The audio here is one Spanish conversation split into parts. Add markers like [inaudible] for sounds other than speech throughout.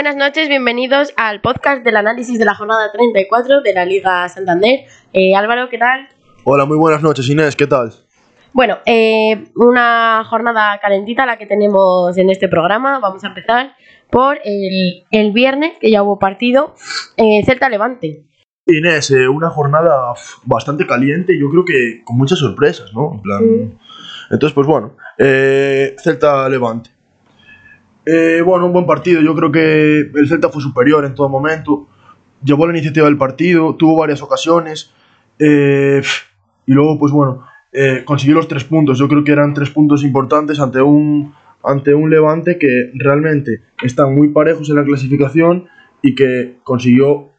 Buenas noches, bienvenidos al podcast del análisis de la jornada 34 de la Liga Santander. Eh, Álvaro, ¿qué tal? Hola, muy buenas noches, Inés, ¿qué tal? Bueno, eh, una jornada calentita la que tenemos en este programa. Vamos a empezar por el, el viernes, que ya hubo partido, eh, Celta-Levante. Inés, eh, una jornada bastante caliente, yo creo que con muchas sorpresas, ¿no? En plan... Mm. Entonces, pues bueno, eh, Celta-Levante. Eh, bueno, un buen partido, yo creo que el Celta fue superior en todo momento, llevó la iniciativa del partido, tuvo varias ocasiones, eh, y luego, pues bueno, eh, consiguió los tres puntos, yo creo que eran tres puntos importantes ante un, ante un Levante que realmente están muy parejos en la clasificación y que consiguió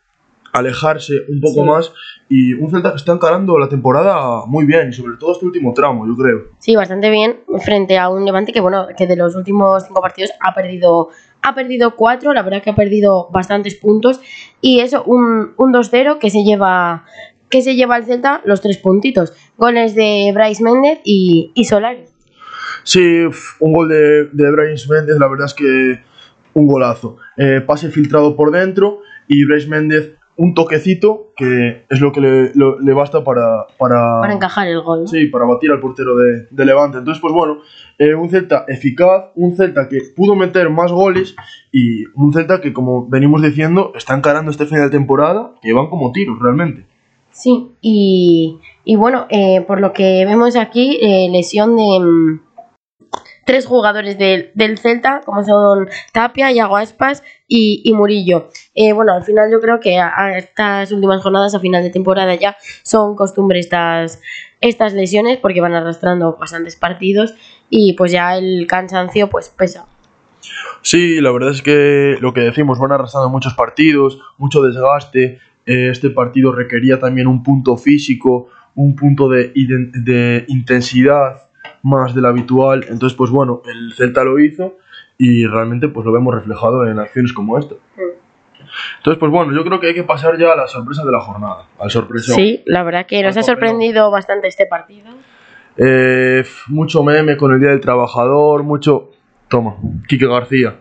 alejarse un poco Sí. más y un Celta que está encarando la temporada muy bien y sobre todo este último tramo, yo creo. Sí, bastante bien frente a un Levante que, bueno, que de los últimos cinco partidos ha perdido, ha perdido cuatro, la verdad que ha perdido bastantes puntos. Y eso, un, un 2-0 que se lleva que se lleva al Celta los tres puntitos. Goles de Bryce Méndez y, y Solari. Sí, un gol de, de Bryce Méndez, la verdad es que un golazo. Eh, pase filtrado por dentro y Bryce Méndez un toquecito que es lo que le, lo- le basta para, para, Para encajar el gol. ¿no? sí, para batir al portero de, de Levante. Entonces, pues bueno, eh, un Celta eficaz, un Celta que pudo meter más goles y un Celta que, como venimos diciendo, está encarando este final de temporada que van como tiros realmente. Sí, y, y bueno, eh, por lo que vemos aquí, eh, lesión de mm, tres jugadores del, Celta, como son Tapia, Iago Aspas y, y Murillo. Eh, bueno, al final yo creo que a, estas últimas jornadas, a final de temporada ya, son costumbre estas, estas lesiones porque van arrastrando bastantes partidos y pues ya el cansancio pues pesa. Sí, la verdad es que lo que decimos, van arrastrando muchos partidos, mucho desgaste. eh, este partido requería también un punto físico, un punto de, de intensidad más de la habitual. Entonces, pues bueno, el Celta lo hizo y realmente pues lo vemos reflejado en acciones como esta. Entonces, pues bueno, yo creo que hay que pasar ya a la sorpresa de la jornada, al sorpresón. Sí, la verdad que nos ha sorprendido bastante este partido. Eh, mucho meme con el Día del Trabajador, mucho... Toma, Quique García.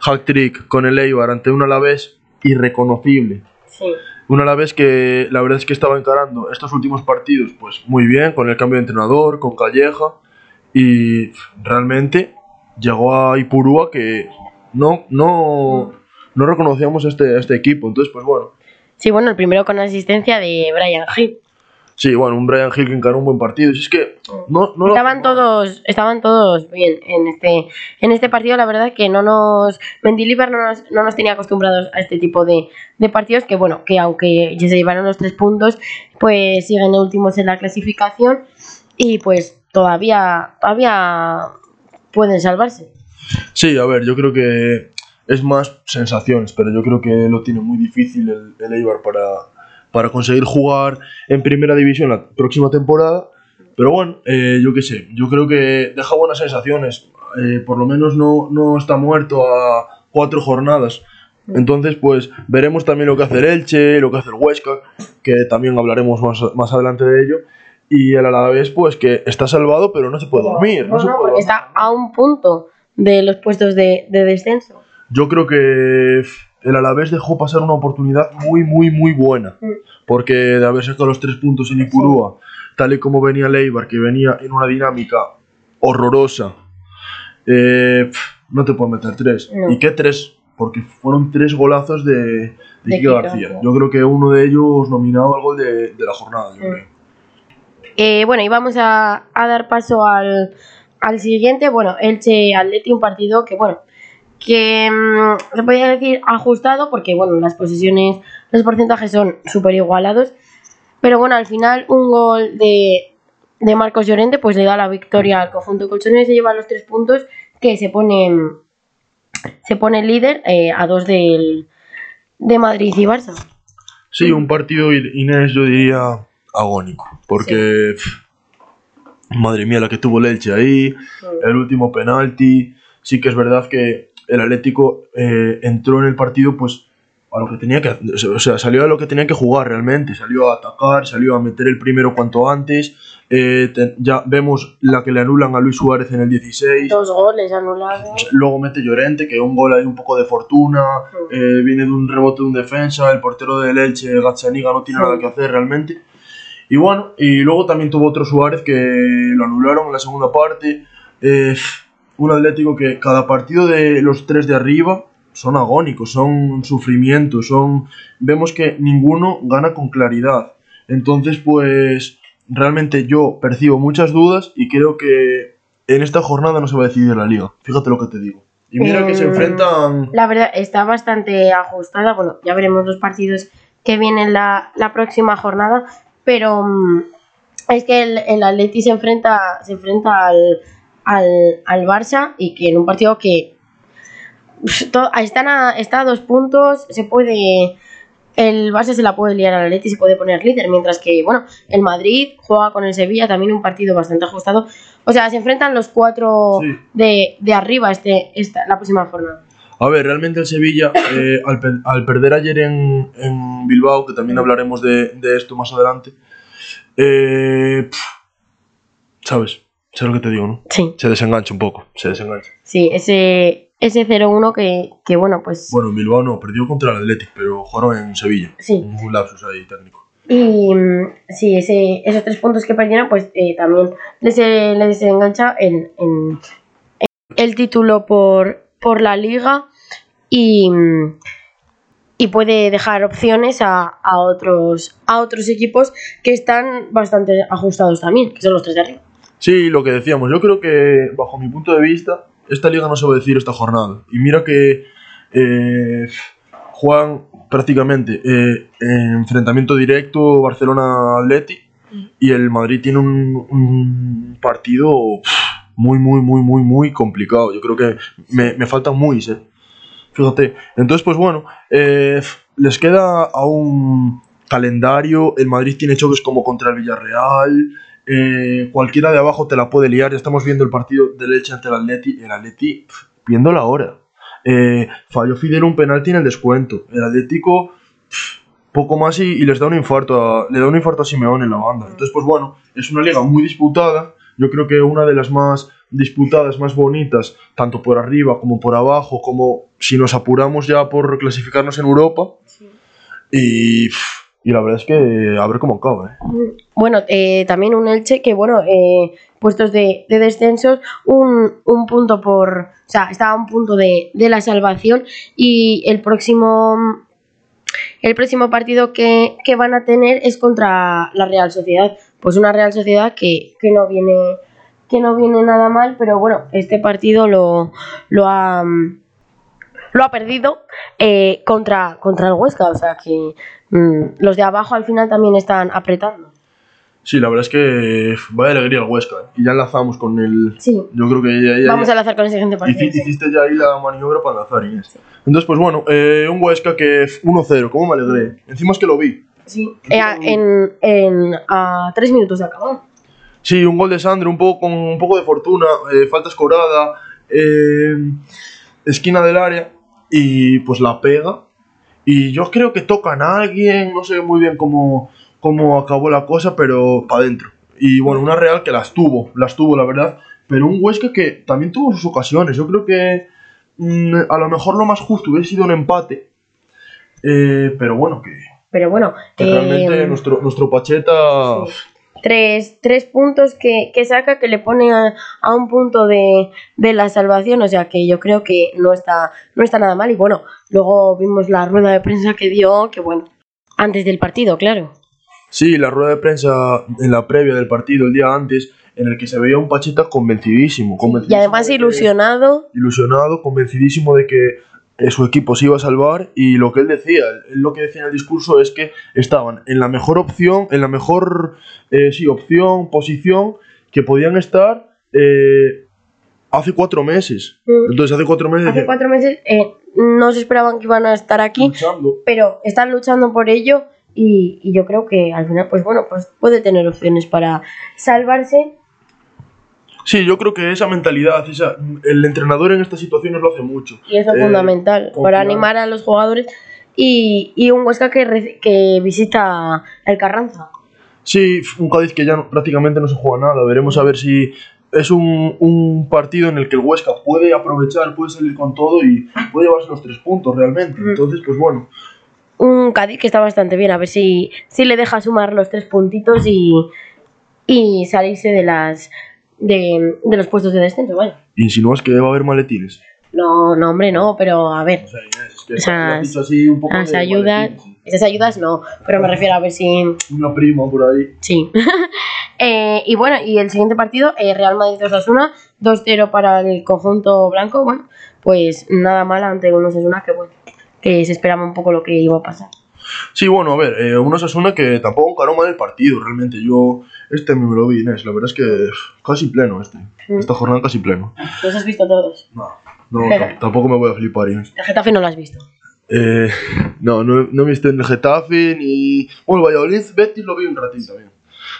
Hack trick con el Eibar ante un Alavés irreconocible. Sí. Un Alavés que la verdad es que estaba encarando estos últimos partidos pues muy bien, con el cambio de entrenador, con Calleja. Y realmente llegó a Ipurúa que no, no, no reconocíamos a este, a este equipo. Entonces, pues bueno. Sí, bueno, el primero con asistencia de Brian Hill. Sí, bueno, un Brian Hill que encaró un buen partido. Si es que no, estaban todos estaban todos bien en este en este partido la verdad que no nos Mendilibar no nos, no nos tenía acostumbrados a este tipo de, de partidos que bueno que aunque ya se llevaron los tres puntos pues siguen últimos en la clasificación y pues todavía todavía pueden salvarse Sí, a ver, yo creo que es más sensaciones, pero yo creo que lo tiene muy difícil el, Eibar para, para conseguir jugar en primera división la próxima temporada. Pero bueno, eh, yo qué sé, yo creo que deja buenas sensaciones. Eh, por lo menos no, no está muerto a cuatro jornadas. Entonces, pues veremos también lo que hace el Elche, lo que hace el Huesca, que también hablaremos más, más adelante de ello. Y el Alavés, pues que está salvado, pero no se puede dormir. No, No, se no, puede porque está a un punto de los puestos de, de descenso Yo creo que el Alavés dejó pasar una oportunidad muy, muy, muy buena. Mm. Porque de haber sacado los tres puntos en Ipurúa, tal y como venía Leibar, que venía en una dinámica horrorosa, eh, no te puedo meter tres. No. ¿Y qué tres? Porque fueron tres golazos de, de. García. Yo creo que uno de ellos nominado al gol de, de la jornada. yo Mm. creo. Eh, bueno, y vamos a, dar paso al, siguiente. Bueno, Elche Atleti, un partido que, bueno, que mm, se podría decir ajustado porque, bueno, las posiciones, los porcentajes son súper igualados. Pero bueno, al final un gol de, de Marcos Llorente pues le da la victoria al conjunto colchonero y se lleva los tres puntos que se pone, se pone líder eh, a dos del, de Madrid y Barça. Sí, un partido, Inés, yo diría agónico. Porque, madre mía, la que tuvo el Elche ahí, el último penalti. Sí que es verdad que el Atlético eh, entró en el partido pues a lo que tenía que o sea, salió a lo que tenía que jugar realmente, salió a atacar, salió a meter el primero cuanto antes, Eh, te- ya vemos la que le anulan a Luis Suárez en el 16. Dos goles anulados. Luego mete Llorente, que un gol ahí un poco de fortuna. eh, viene de un rebote de un defensa. El portero del Elche, Gazzaniga, no tiene Sí. nada que hacer realmente. Y bueno, y luego también tuvo otro Suárez que lo anularon en la segunda parte. Eh, un Atlético que cada partido de los tres de arriba son agónicos, son sufrimientos, son vemos que ninguno gana con claridad. Entonces, pues realmente yo percibo muchas dudas y creo que en esta jornada no se va a decidir la liga. Fíjate lo que te digo. Y mira que se Em, enfrentan La verdad, está bastante ajustada. Bueno, ya veremos los partidos que vienen la, la próxima jornada. Pero mm, es que el, el Atleti se enfrenta, se enfrenta al, al, al Barça y que en un partido que están a, está a dos puntos, se puede. El Barça se la puede liar al Atleti y se puede poner líder, mientras que, bueno, el Madrid juega con el Sevilla, también un partido bastante ajustado. O sea, se enfrentan los cuatro Sí. de, de arriba este, esta, la próxima jornada. A ver, realmente el Sevilla, [coughs] eh, al, pe- al perder ayer en, en Bilbao, que también hablaremos de, de esto más adelante, eh, ¿sabes? Sé lo que te digo, ¿no? Sí, Se desengancha un poco, se desengancha. sí, ese, ese 0-1 que, que, bueno, pues. Bueno, en Bilbao no, perdió contra el Athletic, pero jugaron en Sevilla. Sí. Un lapsus ahí técnico. Y mm, sí, ese, esos tres puntos que perdieron, pues eh, también les, eh, les engancha en, en- en el título por, por la liga y, mm, y puede dejar opciones a, a otros, a otros equipos que están bastante ajustados también, que son los tres de arriba. Sí, lo que decíamos, yo creo que, bajo mi punto de vista, esta liga no se va a decir esta jornada. Y mira que eh, juegan prácticamente eh, en enfrentamiento directo Barcelona-Atleti y el Madrid tiene un, un partido muy, muy, muy, muy, muy complicado. Yo creo que me, me faltan muy, ¿eh? Fíjate. Entonces, pues bueno, eh, les queda aún calendario. El Madrid tiene choques como contra el Villarreal. eh, cualquiera de abajo te la puede liar. Ya estamos viendo el partido del Elche ante el Atleti. El Atleti, viendo la hora. Eh, falló Fidel un penalti en el descuento. El Atlético, pf, poco más y, y les da un infarto a, le da un infarto a Simeone en la banda. Entonces, pues bueno, es una liga muy disputada. Yo creo que una de las más disputadas, más bonitas, tanto por arriba como por abajo, como si nos apuramos ya por clasificarnos en Europa. Y, y la verdad es que a ver cómo acaba. ¿eh? Bueno, eh, también un Elche que, bueno, eh, puestos de, de descensos, un, un punto por. O sea, está a un punto de, de la salvación y el próximo. El próximo partido que, que van a tener es contra la Real Sociedad. Pues una Real Sociedad que, que no viene que no viene nada mal, pero bueno, este partido lo, lo ha lo ha perdido eh, contra, contra el Huesca, o sea que mm, los de abajo al final también están apretando. Sí, la verdad es que vaya alegría el Huesca. ¿eh? Y ya enlazamos con el. Sí. Yo creo que ya, ya- Vamos ya- a lanzar con el siguiente partido. hici- hiciste ya ahí la maniobra para enlazar, Inés. Entonces, pues bueno, eh, un Huesca que f- 1-0, ¿cómo me alegré? Encima es que lo vi. Sí. Eh, en, en- a tres minutos de acabar. Sí, un gol de Sandro, un poco con un poco de fortuna, falta escorada, esquina del área y pues la pega. Y yo creo que tocan a alguien, no sé muy bien cómo, cómo acabó la cosa, pero para adentro. Y bueno, una Real que las tuvo, las tuvo la verdad, pero un Huesca que también tuvo sus ocasiones. Yo creo que mm, a lo mejor lo más justo hubiera sido un empate, eh, pero bueno, que, Pero bueno, que eh, realmente nuestro, nuestro Pacheta... sí. tres, tres puntos que, que saca que le pone a, a un punto de, de la salvación, o sea que yo creo que no está, no está nada mal. Y bueno, luego vimos la rueda de prensa que dio, que bueno, antes del partido, claro. Sí, la rueda de prensa en la previa del partido, el día antes, en el que se veía un Pacheta convencidísimo. Y convencidísimo además de que- ilusionado. Ilusionado, convencidísimo de que eh, su equipo se iba a salvar y lo que él decía, él lo que decía en el discurso es que estaban en la mejor opción, en la mejor eh, sí, opción, posición que podían estar eh, hace cuatro meses. Mm. Entonces hace cuatro meses Hace decía, cuatro meses eh, no se esperaban que iban a estar aquí, luchando. pero están luchando por ello y, y yo creo que al final, pues bueno, pues puede tener opciones para salvarse. Sí, yo creo que esa mentalidad, esa, el entrenador en estas situaciones lo hace mucho. Y eso es Eh, fundamental confiar. para animar a los jugadores y, y un Huesca que, que visita el Carranza. Sí, un Cádiz que ya prácticamente no se juega nada. Veremos a ver si es un, un partido en el que el Huesca puede aprovechar, puede salir con todo y puede llevarse los tres puntos realmente. Entonces, pues bueno. Un Cádiz que está bastante bien, a ver si, si le deja sumar los tres puntitos y, y salirse de las de, de los puestos de descenso. Bueno, Insinúas que va a haber maletines. no, no, hombre, no, pero a ver, O sea, Inés, es que Esas- así un poco ayudas, maletines, esas ayudas no, pero me refiero a ver si Una prima por ahí. Sí. [laughs] Eh, y bueno, y el siguiente partido, eh, Real Madrid 2-1, 2-0 para el conjunto blanco. Bueno, pues nada mal ante un Osasuna que bueno, que se esperaba un poco lo que iba a pasar. Sí, bueno, a ver, eh, un Osasuna que tampoco encaró mal el partido, realmente. Yo, este me lo vi, Inés. La verdad es que casi pleno este. Mm. Esta jornada casi pleno. Los has visto todos. No, no, [laughs] tampoco me voy a flipar, Inés. El Getafe no lo has visto. Eh, no, no, no he visto en el Getafe ni. Bueno, el Valladolid, Betis lo vi un ratito también.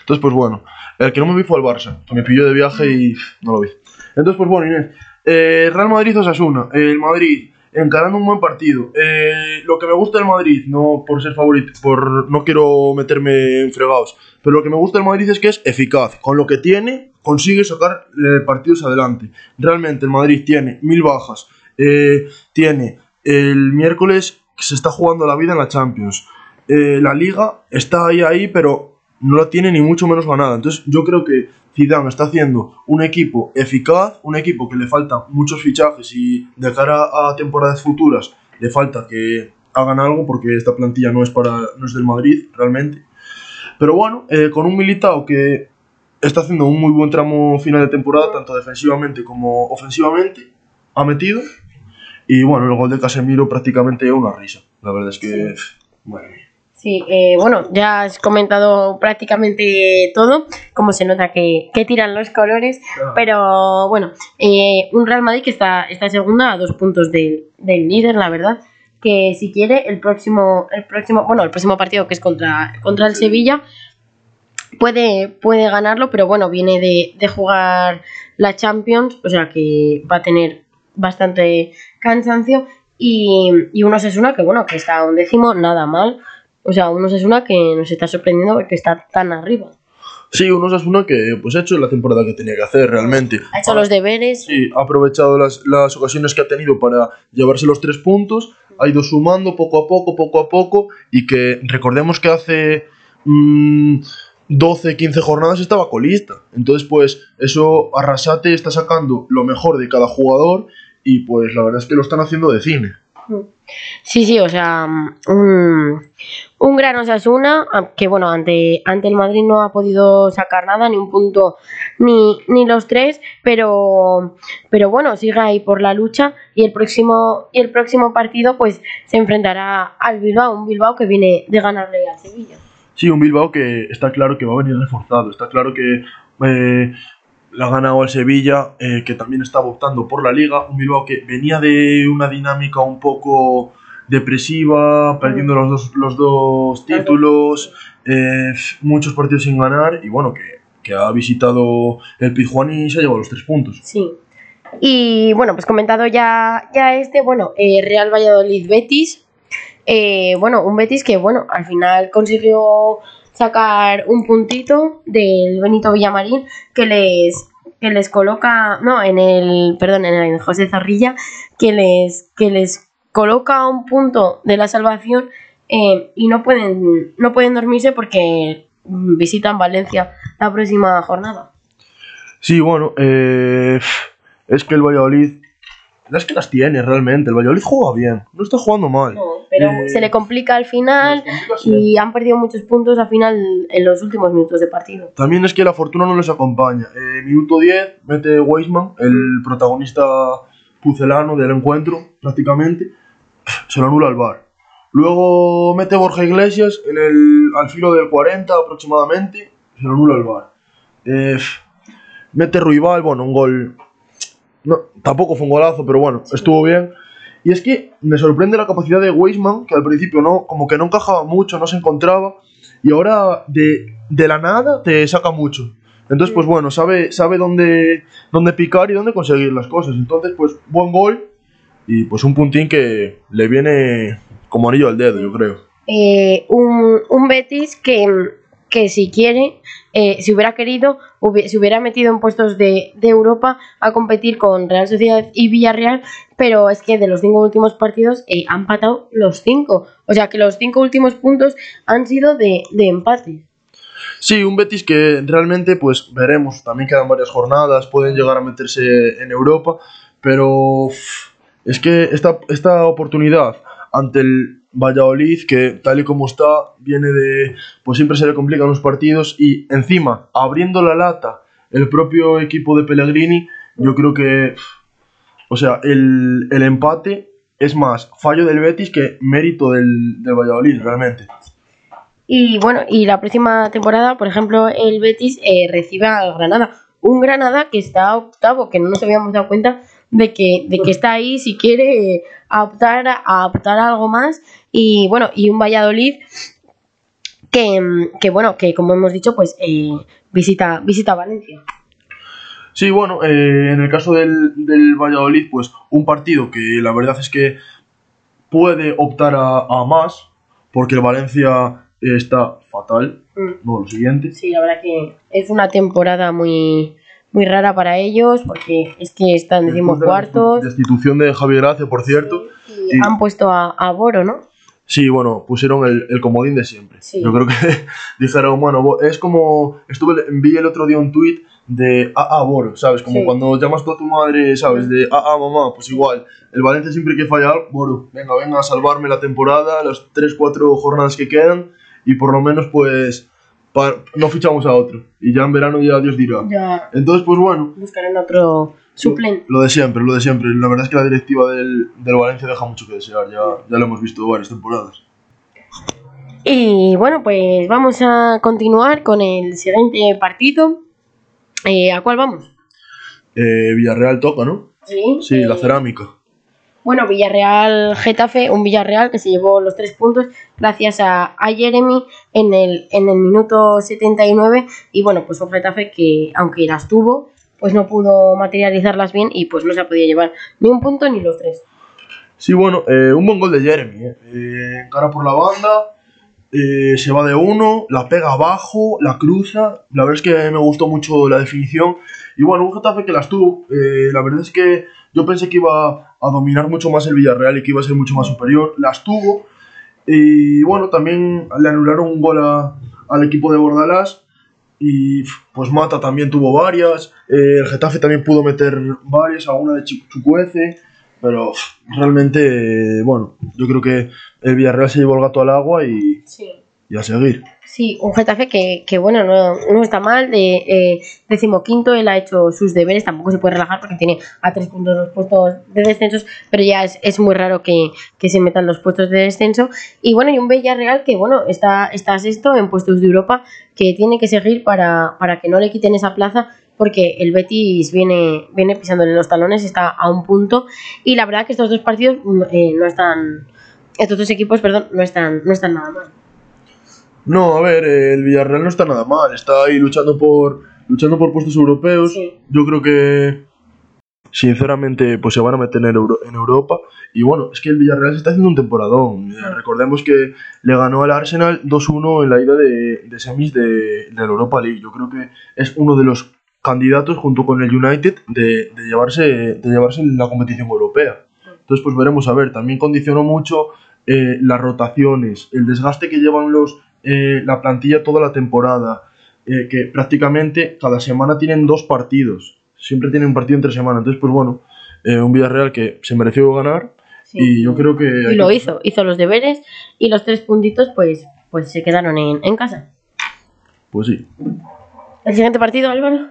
Entonces, pues bueno, el que no me vi fue el Barça, que me pilló de viaje y no lo vi. Entonces, pues bueno, Inés, eh, Real Madrid Osasuna, el Madrid encarando un buen partido. Eh, lo que me gusta del Madrid, no por ser favorito, por no quiero meterme en fregados, pero lo que me gusta del Madrid es que es eficaz. Con lo que tiene, consigue sacar eh, partidos adelante. Realmente el Madrid tiene mil bajas, eh, tiene el miércoles que se está jugando la vida en la Champions. Eh, la liga está ahí, ahí, pero no la tiene ni mucho menos ganada. Entonces yo creo que Zidane está haciendo un equipo eficaz, un equipo que le faltan muchos fichajes y de cara a temporadas futuras le falta que hagan algo porque esta plantilla no es para no es del Madrid realmente. Pero bueno, eh, con un Militao que está haciendo un muy buen tramo final de temporada, tanto defensivamente como ofensivamente, ha metido. Y bueno, el gol de Casemiro prácticamente una risa. La verdad es que... Mía. Sí, eh, bueno, ya has comentado prácticamente todo, como se nota que, que tiran los colores, pero bueno, eh, un Real Madrid que está, está segunda a dos puntos del, del líder, la verdad, que si quiere el próximo, el próximo, bueno, el próximo partido que es contra, contra el Sevilla, puede, puede ganarlo, pero bueno, viene de, de jugar la Champions, o sea que va a tener bastante cansancio y, y un Osasuna que bueno, que está a un décimo, nada mal. O sea, un Osasuna que nos está sorprendiendo porque está tan arriba. Sí, un Osasuna que pues ha hecho la temporada que tenía que hacer realmente. Ha hecho los deberes. Sí, ha aprovechado las, las ocasiones que ha tenido para llevarse los tres puntos, ha ido sumando poco a poco, poco a poco, y que recordemos que hace mm, 12, 15 jornadas estaba colista. Entonces, pues eso Arrasate está sacando lo mejor de cada jugador y pues la verdad es que lo están haciendo de cine. Sí, sí, o sea, un, un gran Osasuna que, bueno, ante, ante el Madrid no ha podido sacar nada, ni un punto, ni, ni los tres, pero, pero bueno, sigue ahí por la lucha y el próximo, y el próximo partido pues se enfrentará al Bilbao, un Bilbao que viene de ganarle al Sevilla. Sí, un Bilbao que está claro que va a venir reforzado, está claro que eh, le ha ganado al Sevilla, eh, que también estaba optando por la liga, un Bilbao que venía de una dinámica un poco depresiva, perdiendo los dos, los dos títulos, eh, muchos partidos sin ganar y bueno, que, que ha visitado el Pizjuán y se ha llevado los tres puntos. Sí. Y bueno, pues comentado ya, ya este, bueno, eh, Real Valladolid Betis. Bueno, un Betis que, bueno, al final consiguió sacar un puntito del Benito Villamarín que les que les coloca, no, en el, perdón, en el José Zorrilla, que les que les coloca un punto de la salvación eh, y no pueden no pueden dormirse porque visitan Valencia la próxima jornada. Sí, bueno, eh, es que el Valladolid, es que las tiene realmente, el Valladolid juega bien, no está jugando mal. No, pero Eh, se le complica al final complica y han perdido muchos puntos al final en los últimos minutos de partido. También es que la fortuna no les acompaña. Eh, minuto 10, mete Weisman, el protagonista pucelano del encuentro, prácticamente. Se lo anula al bar. Luego mete Borja Iglesias en el, al filo del 40 aproximadamente. Se lo anula al bar. Eh, mete Ruibal, bueno, un gol. No, tampoco fue un golazo, pero bueno, estuvo bien. Y es que me sorprende la capacidad de Weisman, que al principio no, como que no encajaba mucho, no se encontraba. Y ahora de, de la nada te saca mucho. Entonces, pues bueno, sabe, sabe dónde, dónde picar y dónde conseguir las cosas. Entonces, pues buen gol y pues un puntín que le viene como anillo al dedo, yo creo. Eh, un, un Betis que, que si quiere, eh, si hubiera querido, se hubiera metido en puestos de, de, Europa a competir con Real Sociedad y Villarreal, pero es que de los cinco últimos partidos eh, han empatado los cinco. O sea que los cinco últimos puntos han sido de, de empate. Sí, un Betis que realmente, pues veremos, también quedan varias jornadas, pueden llegar a meterse en Europa, pero es que esta, esta oportunidad ante el Valladolid, que tal y como está, viene de. Pues siempre se le complican los partidos y encima, abriendo la lata, el propio equipo de Pellegrini, yo creo que. O sea, el, empate es más fallo del Betis que mérito del, del Valladolid, realmente. Y bueno, y la próxima temporada, por ejemplo, el Betis eh, recibe al Granada. Un Granada que está octavo, que no nos habíamos dado cuenta de que, de que está ahí si quiere optar a optar algo más. Y bueno, y un Valladolid que, que bueno, que como hemos dicho, pues eh, visita, visita Valencia. Sí, bueno, eh, en el caso del, del Valladolid, pues un partido que la verdad es que puede optar a, a más, porque el Valencia está fatal. Mm. No, lo siguiente. Sí, la verdad que es una temporada muy, muy rara para ellos porque es que están, decimos, cuartos. Destitución de Javier Gracia, por cierto. y han puesto a, a, Boro, ¿no? Sí, bueno, pusieron el, el comodín de siempre. Yo creo que [laughs] dijeron, bueno, es como. Estuve, vi el otro día un tuit de a a Boro, ¿sabes? Como cuando llamas tú a tu madre, ¿sabes? De a a mamá, pues igual. El Valencia siempre que falla, Boro, venga, venga a salvarme la temporada, las 3-4 jornadas que quedan y por lo menos pues no fichamos a otro y ya en verano ya Dios dirá. Ya. Entonces pues bueno. Buscarán otro suplente. Lo, de siempre, lo de siempre. La verdad es que la directiva del, del Valencia deja mucho que desear, ya, ya lo hemos visto varias temporadas. Y bueno, pues vamos a continuar con el siguiente partido. Eh, ¿A cuál vamos? Eh, Villarreal toca, ¿no? Sí. Sí, la cerámica. Bueno, Villarreal Getafe, un Villarreal que se llevó los tres puntos gracias a, Jeremy en el, en el minuto 79 y bueno, pues un Getafe que aunque las tuvo, pues no pudo materializarlas bien y pues no se ha podido llevar ni un punto ni los tres. Sí, bueno, eh, un buen gol de Jeremy, eh. eh cara por la banda, eh, se va de uno, la pega abajo, la cruza, la verdad es que me gustó mucho la definición y bueno, un Getafe que las tuvo, la verdad es que yo pensé que iba a dominar mucho más el Villarreal y que iba a ser mucho más superior. Las tuvo. Y bueno, también le anularon un gol al equipo de Bordalás. Y pues Mata también tuvo varias. Eh, el Getafe también pudo meter varias, alguna de Chucuece. Pero realmente, bueno, yo creo que el Villarreal se llevó el gato al agua y, y a seguir. Sí, un Getafe que, que bueno, no, no, está mal. De eh, decimoquinto, él ha hecho sus deberes. Tampoco se puede relajar porque tiene a tres puntos los puestos de descensos. Pero ya es, es muy raro que, que, se metan los puestos de descenso. Y bueno, y un Villarreal que, bueno, está, está sexto en puestos de Europa. Que tiene que seguir para, para que no le quiten esa plaza. Porque el Betis viene, viene pisándole los talones, está a un punto. Y la verdad que estos dos partidos mm, eh, no están. Estos dos equipos, perdón, no están, no están nada mal. No, a ver, el Villarreal no está nada mal, está ahí luchando por luchando por puestos europeos. Yo creo que sinceramente pues se van a meter en, en, Europa y bueno, es que el Villarreal se está haciendo un temporadón. Recordemos que le ganó al Arsenal 2-1 en la ida de, de semis de, de, la Europa League. Yo creo que es uno de los candidatos junto con el United de, de llevarse de llevarse la competición europea. Entonces pues veremos a ver, también condicionó mucho eh, las rotaciones, el desgaste que llevan los eh, la plantilla toda la temporada, eh, que prácticamente cada semana tienen dos partidos, siempre tienen un partido entre semana, entonces pues bueno, eh, un Villarreal que se mereció ganar y yo creo que... Y lo hizo, hizo los deberes y los tres puntitos pues, pues se quedaron en, en casa. Pues sí. ¿El siguiente partido, Álvaro?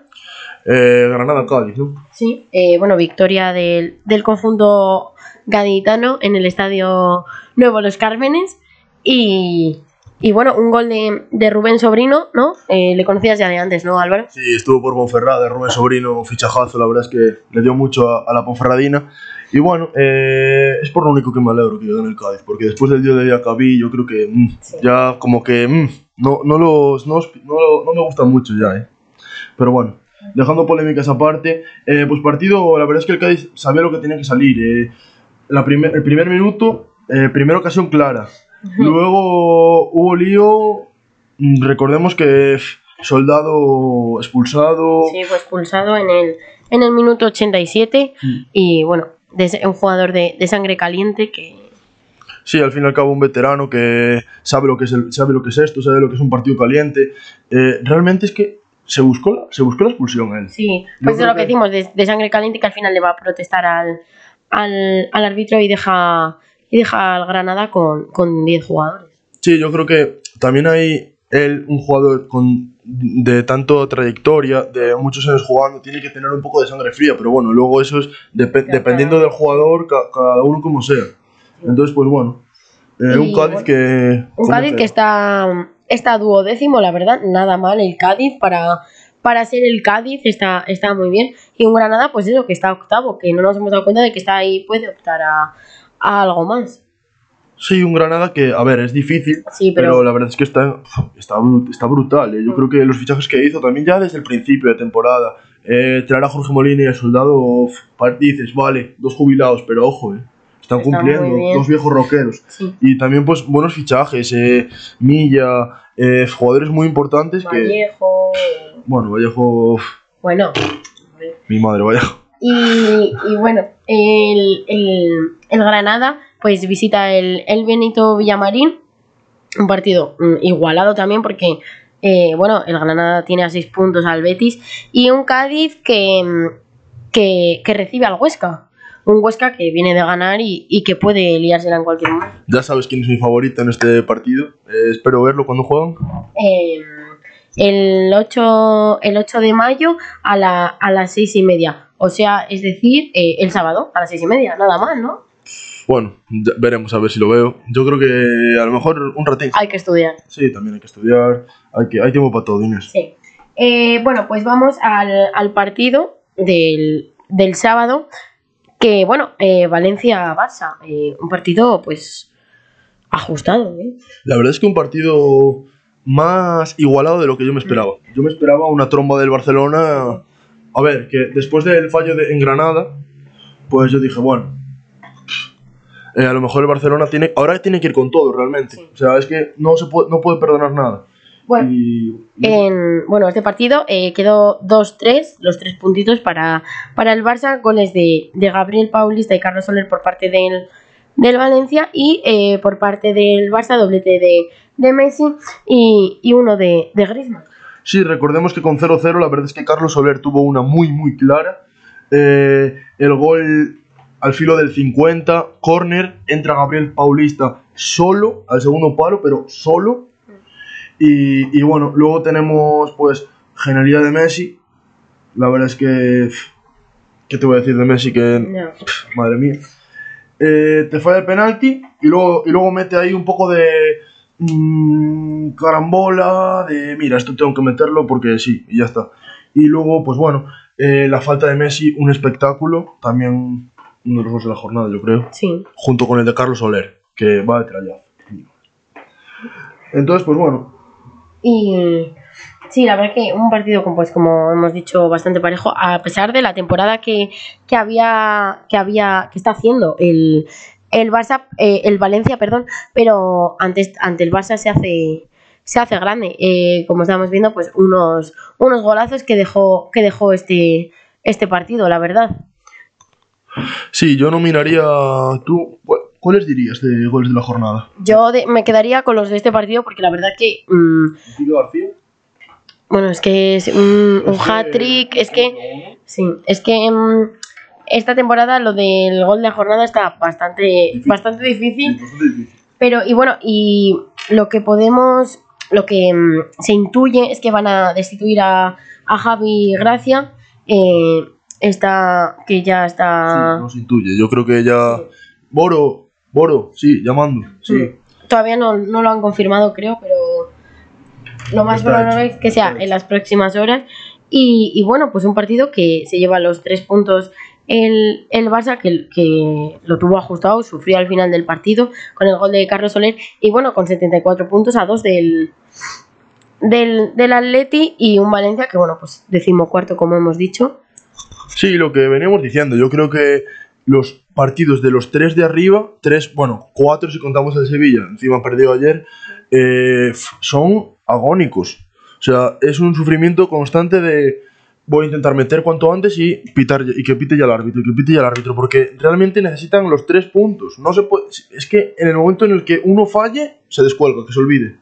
Granada-Cádiz, ¿no? Sí, bueno, victoria del, del conjunto gaditano en el estadio Nuevo Los Cármenes y, y bueno, un gol de, de Rubén Sobrino, ¿no? Eh, le conocías ya de antes, ¿no, Álvaro? Sí, estuvo por Ponferrada, Rubén Sobrino, un fichajazo, la verdad es que le dio mucho a, la Ponferradina. Y bueno, eh, es por lo único que me alegro que en el Cádiz, porque después del día de Yacabí yo creo que mm, ya como que mm, no, no, los, no, no, no, me gustan mucho ya, ¿eh? Pero bueno, dejando polémicas aparte, eh, pues partido, la verdad es que el Cádiz sabía lo que tenía que salir. Eh, la primer, el primer minuto, primera ocasión clara, Luego hubo lío mm, recordemos que Soldado expulsado. Sí, fue expulsado en el, en el minuto 87 Mm. y bueno, de- un jugador de, de sangre caliente que... Sí, al fin y al cabo un veterano que sabe lo que es, el- sabe lo que es esto, sabe lo que es un partido caliente. Eh, realmente es que se buscó la, se buscó la expulsión él. Sí, pues es lo que que- decimos, de, de sangre caliente que al final le va a protestar al, al, al árbitro y deja, y deja al Granada con, con 10 jugadores. Sí, yo creo que también hay él, un jugador con, de tanto trayectoria, de muchos años jugando, tiene que tener un poco de sangre fría, pero bueno, luego eso es dependiendo del jugador, ca- cada uno como sea. Entonces, pues bueno, eh, un Cádiz bueno, que... Un ¿cómo Cádiz que está, está duodécimo, la verdad, nada mal el Cádiz para, para ser el Cádiz, está, está muy bien. Y un Granada, pues eso, que está octavo, que no nos hemos dado cuenta de que está ahí, puede optar a, a algo más. Sí, un Granada que, a ver, es difícil, Sí, pero, pero- la verdad es que está, está, está brutal. eh. Yo creo que los fichajes que hizo también ya desde el principio de temporada, eh, traer a Jorge Molina y a Soldado, dices, vale, dos jubilados, pero ojo, eh, están Está cumpliendo, dos viejos rockeros. Sí. Y también, pues, buenos fichajes, eh, Milla, eh, jugadores muy importantes que, Vallejo. bueno, Vallejo, Bueno. mi madre, Vallejo. Y, y bueno, el, el, el Granada pues visita el, el Benito Villamarín, un partido mm, igualado también porque, eh, bueno, el Granada tiene a 6 puntos al Betis y un Cádiz que, mm, que, que recibe al Huesca. Un Huesca que viene de ganar y, y que puede liársela en cualquier momento. Ya sabes quién es mi favorito en este partido. eh, espero verlo cuando juegan. Eh, el, 8, el 8 de mayo a, la, a las 6 y media. O sea, es decir, eh, el sábado a las 6 y media. Nada mal, ¿no? Bueno, veremos a ver si lo veo. Yo creo que a lo mejor un ratín. Hay que estudiar. Sí, también hay que estudiar. Hay, que, hay tiempo para todo, Inés. Sí. Eh, bueno, pues vamos al, al partido del, del sábado. Que bueno, eh, Valencia-Barça. eh, un partido, pues, ajustado. ¿eh? La verdad es que un partido más igualado de lo que yo me esperaba. Yo me esperaba una tromba del Barcelona. A ver, que después del fallo de, en Granada, pues yo dije, bueno, eh, a lo mejor el Barcelona tiene. Ahora tiene que ir con todo, realmente. Sí. O sea, es que no, se puede, no puede perdonar nada. Bueno, Y, y- en, bueno, este partido eh, quedó 2-3, los tres puntitos para, para el Barça, goles de, de Gabriel Paulista y Carlos Soler por parte del, del Valencia y eh, por parte del Barça doblete de, de Messi y, y uno de, de Griezmann. Sí, recordemos que con 0-0 la verdad es que Carlos Soler tuvo una muy muy clara. Eh, el gol al filo del 50, corner, entra Gabriel Paulista solo al segundo palo, pero solo. Y, y bueno, luego tenemos pues genialidad de Messi. La verdad es que... ¿Qué te voy a decir de Messi? Que... No. Madre mía. Eh, te falla el penalti y luego, y luego mete ahí un poco de mm, carambola, de mira, esto tengo que meterlo porque sí, y ya está. Y luego, pues bueno, eh, la falta de Messi, un espectáculo, también uno de los goles de la jornada, yo creo, Sí. junto con el de Carlos Soler, que va de trayazo. Entonces, pues bueno, Y sí, la verdad que un partido, pues, como hemos dicho, bastante parejo, a pesar de la temporada que, que había, que había, que está haciendo el, el Barça, eh, el Valencia, perdón, pero antes, ante el Barça se hace se hace grande. Eh, como estamos viendo, pues unos, unos golazos que dejó, que dejó este, este partido, la verdad. sí, yo nominaría. ¿Tú cuáles dirías de goles de la jornada? Yo de- me quedaría con los de este partido porque la verdad que mm, Guido García. Bueno, es que es un, un hat-trick, es que sí, es que mm, esta temporada lo del gol de la jornada está bastante Difícil. bastante difícil, Bastante difícil. pero y bueno, y lo que podemos lo que mm, se intuye es que van a destituir a, a Javi Gracia, eh, está que ya está Sí, no se intuye. Yo creo que ya. Boro, Boro, sí, llamando. Sí. Mm. Todavía no, no lo han confirmado, creo, pero lo más probable es que sea en las próximas horas. Y, y bueno, pues un partido que se lleva los tres puntos el, el Barça, que, que lo tuvo ajustado, sufrió al final del partido con el gol de Carlos Soler. Y bueno, con 74 puntos a dos del, del, del Atleti y un Valencia que, bueno, pues decimocuarto, como hemos dicho. Sí, lo que veníamos diciendo. Yo creo que los partidos de los tres de arriba, tres, bueno, cuatro si contamos el Sevilla, encima perdió ayer, eh, son agónicos. O sea, es un sufrimiento constante de voy a intentar meter cuanto antes y pitar y que pite ya el árbitro, y que pite ya el árbitro, porque realmente necesitan los tres puntos. No se puede, es que en el momento en el que uno falle, se descuelga, que se olvide.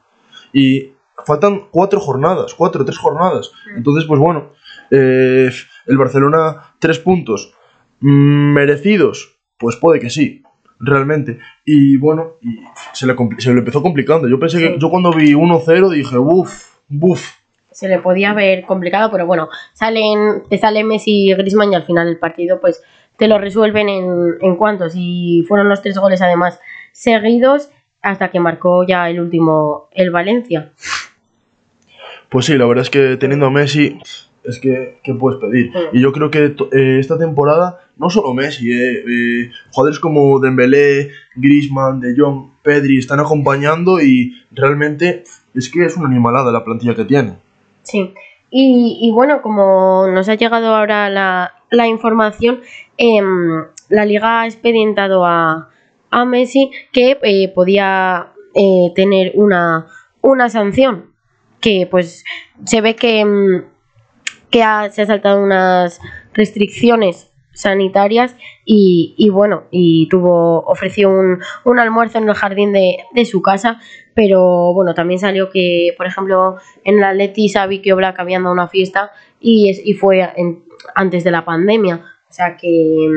Y faltan cuatro jornadas, cuatro, tres jornadas. Entonces, pues bueno, eh, el Barcelona, tres puntos merecidos, pues puede que sí, realmente. Y bueno, y se, le, se le empezó complicando. Yo pensé que yo cuando vi 1-0 dije, uff, uff se le podía ver complicado, pero bueno, salen, te sale Messi y Griezmann y al final el partido pues te lo resuelven en, en cuantos y fueron los tres goles además seguidos hasta que marcó ya el último el Valencia. Pues sí, la verdad es que teniendo a Messi es que ¿qué puedes pedir? Y yo creo que eh, esta temporada no solo Messi, eh, eh, jugadores como Dembélé, Griezmann, De Jong, Pedri están acompañando y realmente es que es una animalada la plantilla que tiene. Sí, y, bueno, como nos ha llegado ahora la, información, em, la liga ha expedientado a, a Messi que eh, podía eh, tener una, una sanción, que pues se ve que, em, que se ha saltado unas restricciones sanitarias y, bueno, y tuvo, ofreció un, un almuerzo en el jardín de, de, su casa, pero bueno, también salió que, por ejemplo, en la Leti Sabi que Black habían dado una fiesta y, es, y fue antes de la pandemia, o sea que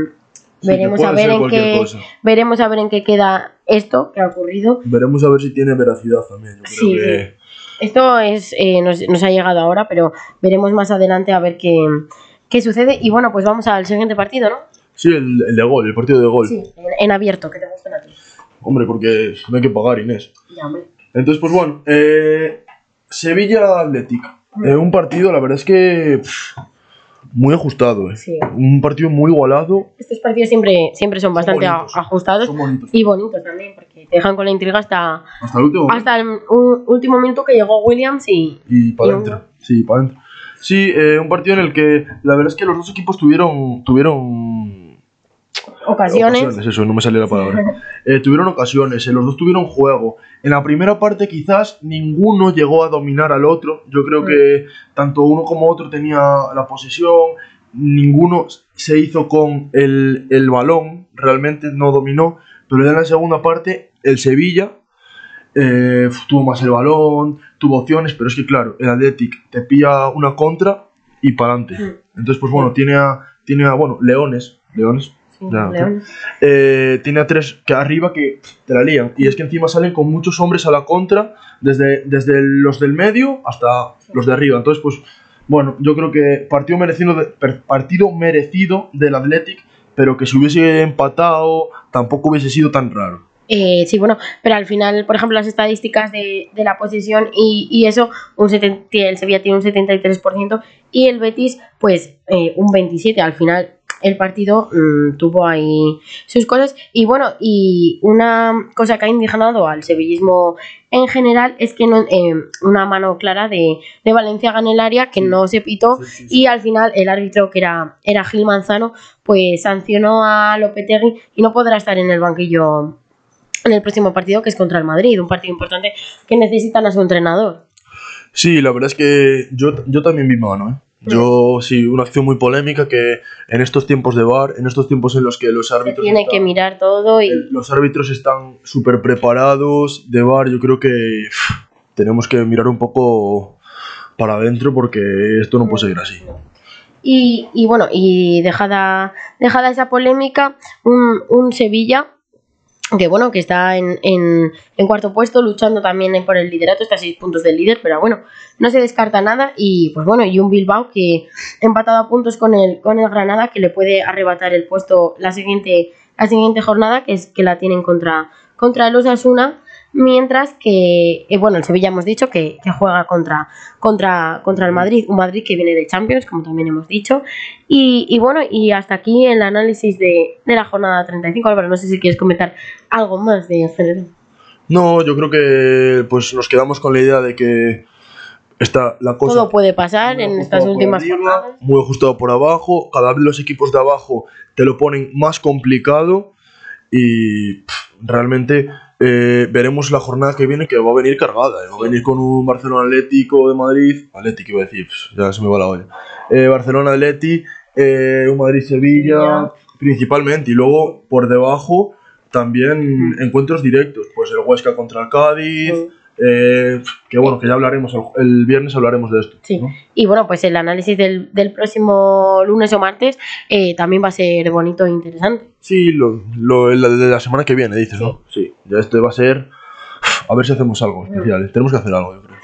veremos a ver en qué veremos a ver en qué queda esto que ha ocurrido. Veremos a ver si tiene veracidad también. sí, Esto es, eh, nos, nos ha llegado ahora, pero veremos más adelante a ver qué qué sucede. Y bueno, pues vamos al siguiente partido, ¿no? Sí, el, de gol, el partido de gol. Sí, en, abierto, que te gusta a ti. Hombre, porque no hay que pagar, Inés. Ya, hombre. Entonces, pues bueno, eh, Sevilla Atlético. Eh, un partido, la verdad es que muy ajustado, ¿eh? Sí. Un partido muy igualado. Estos partidos siempre, siempre son bastante ajustados y bonitos también, porque te dejan con la intriga hasta, hasta el último, hasta el último momento que llegó Williams y. Y para adentro. Sí, para adentro. Sí, eh, un partido en el que la verdad es que los dos equipos tuvieron tuvieron ocasiones. eso, no me salió la palabra. [laughs] Eh, tuvieron ocasiones, eh, los dos tuvieron juego. En la primera parte quizás ninguno llegó a dominar al otro. Yo creo que tanto uno como otro tenía la posesión. Ninguno se hizo con el, el balón, realmente no dominó. Pero ya en la segunda parte, el Sevilla eh, tuvo más el balón, tuvo opciones, pero es que claro, el Athletic te pilla una contra y para adelante. Mm. Entonces, pues bueno, tiene a, tiene a bueno, Leones, Leones, eh, tiene a tres que arriba que te la lían. Y es que encima salen con muchos hombres a la contra, desde, desde los del medio hasta los de arriba. Entonces, pues bueno, yo creo que partido merecido, partido merecido del Athletic, pero que si hubiese empatado tampoco hubiese sido tan raro. Eh, sí, bueno, pero al final, por ejemplo, las estadísticas de, de la posición y, y eso, un el Sevilla tiene un 73% y el Betis, pues eh, un 27%. Al final, el partido mm, tuvo ahí sus cosas. Y bueno, y una cosa que ha indignado al sevillismo en general es que no, eh, una mano clara de, de Valencia Ganelaria que no se pitó y al final el árbitro que era, era Gil Manzano pues sancionó a Lopetegui y no podrá estar en el banquillo en el próximo partido que es contra el Madrid, un partido importante que necesitan a su entrenador. Sí, la verdad es que yo, yo también vi mano, ¿eh? Yo sí, una acción muy polémica que en estos tiempos de VAR, en estos tiempos en los que los árbitros... Se tiene que mirar todo y... Los árbitros están súper preparados de VAR, yo creo que tenemos que mirar un poco para adentro porque esto no puede seguir así. Y, y bueno, y dejada, dejada esa polémica, un, un Sevilla que bueno, que está en, en, cuarto puesto, luchando también por el liderato, está a seis puntos del líder, pero bueno, no se descarta nada y pues bueno, y un Bilbao que empatado a puntos con el, con el Granada, que le puede arrebatar el puesto la siguiente, la siguiente jornada, que es que la tienen contra, contra el Osasuna, mientras que, eh, bueno, el Sevilla hemos dicho que, juega contra, contra, contra el Madrid, un Madrid que viene de Champions, como también hemos dicho, y, bueno, y hasta aquí el análisis de, la jornada 35, Álvaro, no sé si quieres comentar algo más de general. No, yo creo que pues nos quedamos con la idea de que está la cosa... Todo puede pasar en estas últimas jornadas. Muy ajustado por abajo, cada vez los equipos de abajo te lo ponen más complicado y realmente eh, veremos la jornada que viene que va a venir cargada. eh, Va a venir con un Barcelona Atlético de Madrid. Atlético iba a decir, pf, ya se me va la olla. Eh, Barcelona Atleti, un Madrid-Sevilla, Sevilla. principalmente. Y luego por debajo también Mm. encuentros directos. Pues el Huesca contra el Cádiz. Eh, que bueno, que ya hablaremos, el, el viernes hablaremos de esto. Sí. ¿no? Y bueno, pues el análisis del, del próximo lunes o martes eh, también va a ser bonito e interesante. Sí, lo, lo, la de la semana que viene, dices, ¿no? Sí, ya este va a ser. A ver si hacemos algo especial. Tenemos que hacer algo, yo creo.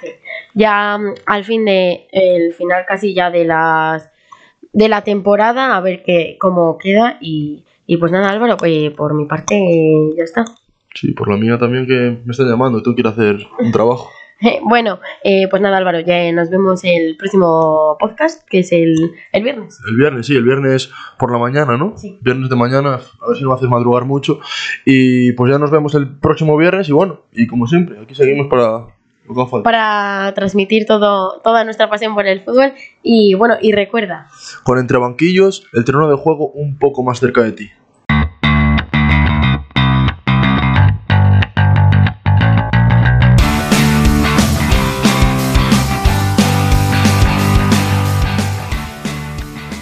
Ya mm, al fin de el final casi ya de las de la temporada, a ver qué cómo queda y, y pues nada, Álvaro, pues por mi parte ya está. Sí, por la mía también que me están llamando. Tú quieres hacer un trabajo. [laughs] Bueno, eh, pues nada, Álvaro, ya nos vemos el próximo podcast, que es el, el viernes. El viernes, sí, el viernes por la mañana, ¿no? Sí. Viernes de mañana, a ver si no haces madrugar mucho. Y pues ya nos vemos el próximo viernes y bueno, y como siempre, aquí seguimos para lo que falta. Para transmitir todo, toda nuestra pasión por el fútbol. Y bueno, y recuerda, Con entre banquillos, el terreno de juego un poco más cerca de ti.